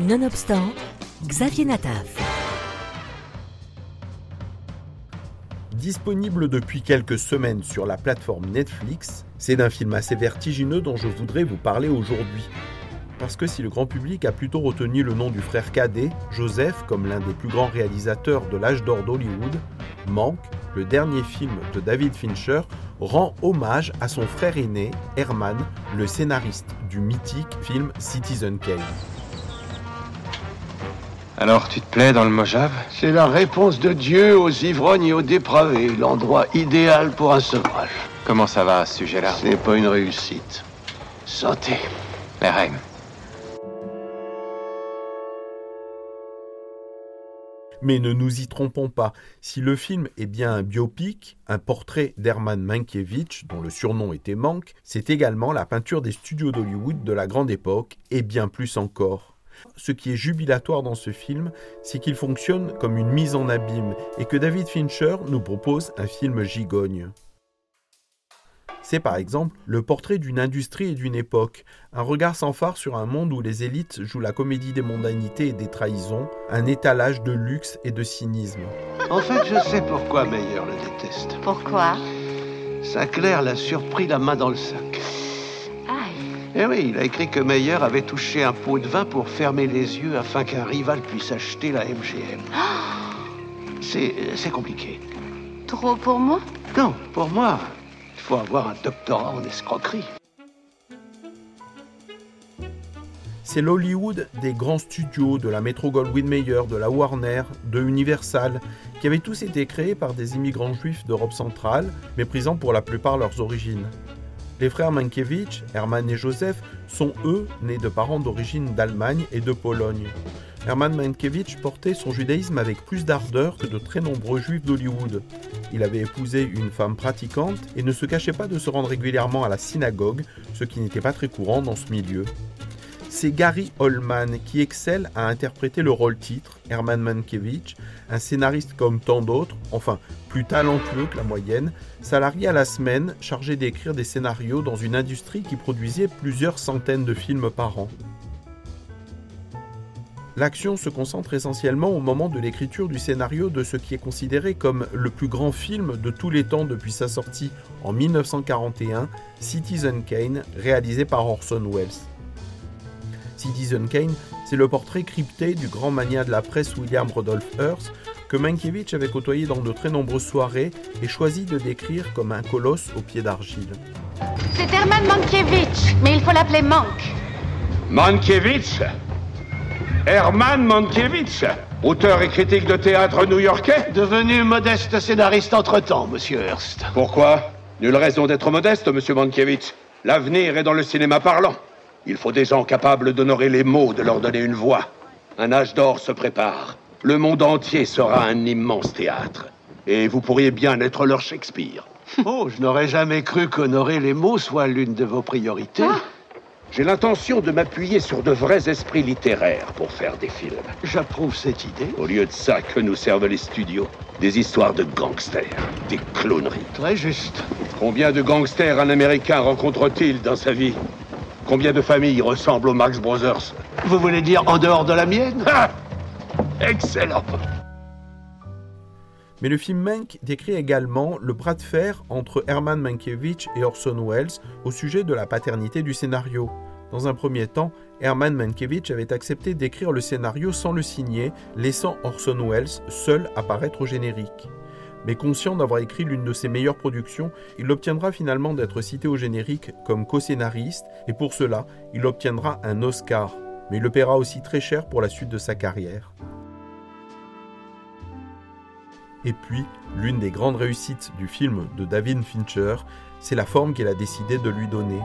Nonobstant, Xavier Nataf. Disponible depuis quelques semaines sur la plateforme Netflix, c'est d'un film assez vertigineux dont je voudrais vous parler aujourd'hui. Parce que si le grand public a plutôt retenu le nom du frère cadet, Joseph, comme l'un des plus grands réalisateurs de l'âge d'or d'Hollywood, Manque, le dernier film de David Fincher, rend hommage à son frère aîné, Herman, le scénariste du mythique film Citizen Kane. Alors, tu te plais dans le Mojave C'est la réponse de Dieu aux ivrognes et aux dépravés, l'endroit idéal pour un sevrage. Comment ça va à ce sujet-là Ce n'est pas une réussite. Santé. Les règles. Mais ne nous y trompons pas, si le film est bien un biopic, un portrait d'Herman Mankiewicz, dont le surnom était Mank, c'est également la peinture des studios d'Hollywood de la grande époque, et bien plus encore. Ce qui est jubilatoire dans ce film, c'est qu'il fonctionne comme une mise en abîme et que David Fincher nous propose un film gigogne. C'est par exemple le portrait d'une industrie et d'une époque, un regard sans phare sur un monde où les élites jouent la comédie des mondanités et des trahisons, un étalage de luxe et de cynisme. En fait, je sais pourquoi Meyer le déteste. Pourquoi? Sinclair l'a surpris la main dans le sac. Eh oui, il a écrit que Meyer avait touché un pot de vin pour fermer les yeux afin qu'un rival puisse acheter la MGM. C'est compliqué. Trop pour moi? Non, pour moi, il faut avoir un doctorat en escroquerie. C'est l'Hollywood des grands studios, de la Metro Goldwyn Mayer, de la Warner, de Universal, qui avaient tous été créés par des immigrants juifs d'Europe centrale, méprisant pour la plupart leurs origines. Les frères Mankiewicz, Hermann et Joseph, sont eux nés de parents d'origine d'Allemagne et de Pologne. Hermann Mankiewicz portait son judaïsme avec plus d'ardeur que de très nombreux juifs d'Hollywood. Il avait épousé une femme pratiquante et ne se cachait pas de se rendre régulièrement à la synagogue, ce qui n'était pas très courant dans ce milieu c'est Gary Oldman qui excelle à interpréter le rôle titre, Herman Mankiewicz, un scénariste comme tant d'autres, enfin plus talentueux que la moyenne, salarié à la semaine, chargé d'écrire des scénarios dans une industrie qui produisait plusieurs centaines de films par an. L'action se concentre essentiellement au moment de l'écriture du scénario de ce qui est considéré comme le plus grand film de tous les temps depuis sa sortie en 1941, Citizen Kane, réalisé par Orson Welles. Citizen Kane, c'est le portrait crypté du grand mania de la presse William Rudolph Hearst que Mankiewicz avait côtoyé dans de très nombreuses soirées et choisi de décrire comme un colosse au pied d'argile. C'est Herman Mankiewicz, mais il faut l'appeler Mank. Mankiewicz Herman Mankiewicz Auteur et critique de théâtre new-yorkais Devenu modeste scénariste entre-temps, monsieur Hearst. Pourquoi? Nulle raison d'être modeste, monsieur Mankiewicz. L'avenir est dans le cinéma parlant. Il faut des gens capables d'honorer les mots, de leur donner une voix. Un âge d'or se prépare. Le monde entier sera un immense théâtre. Et vous pourriez bien être leur Shakespeare. Oh, je n'aurais jamais cru qu'honorer les mots soit l'une de vos priorités. Ah. J'ai l'intention de m'appuyer sur de vrais esprits littéraires pour faire des films. J'approuve cette idée. Au lieu de ça, que nous servent les studios Des histoires de gangsters, des clowneries. Très juste. Combien de gangsters un Américain rencontre-t-il dans sa vie? Combien de familles ressemblent aux Marx Brothers Vous voulez dire en dehors de la mienne Excellent mais le film Mank décrit également le bras de fer entre Herman Mankiewicz et Orson Welles au sujet de la paternité du scénario. Dans un premier temps, Herman Mankiewicz avait accepté d'écrire le scénario sans le signer, laissant Orson Welles seul apparaître au générique mais conscient d'avoir écrit l'une de ses meilleures productions, il obtiendra finalement d'être cité au générique comme co-scénariste, et pour cela, il obtiendra un Oscar, mais il le paiera aussi très cher pour la suite de sa carrière. Et puis, l'une des grandes réussites du film de David Fincher, c'est la forme qu'il a décidé de lui donner.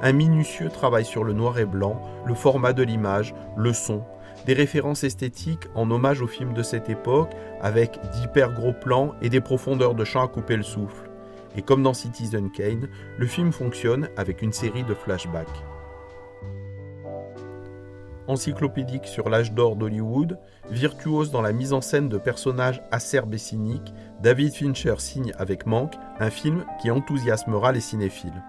Un minutieux travail sur le noir et blanc, le format de l'image, le son, des références esthétiques en hommage aux films de cette époque, avec d'hyper gros plans et des profondeurs de champ à couper le souffle. Et comme dans Citizen Kane, le film fonctionne avec une série de flashbacks. Encyclopédique sur l'âge d'or d'Hollywood, virtuose dans la mise en scène de personnages acerbes et cyniques, David Fincher signe avec Manque un film qui enthousiasmera les cinéphiles.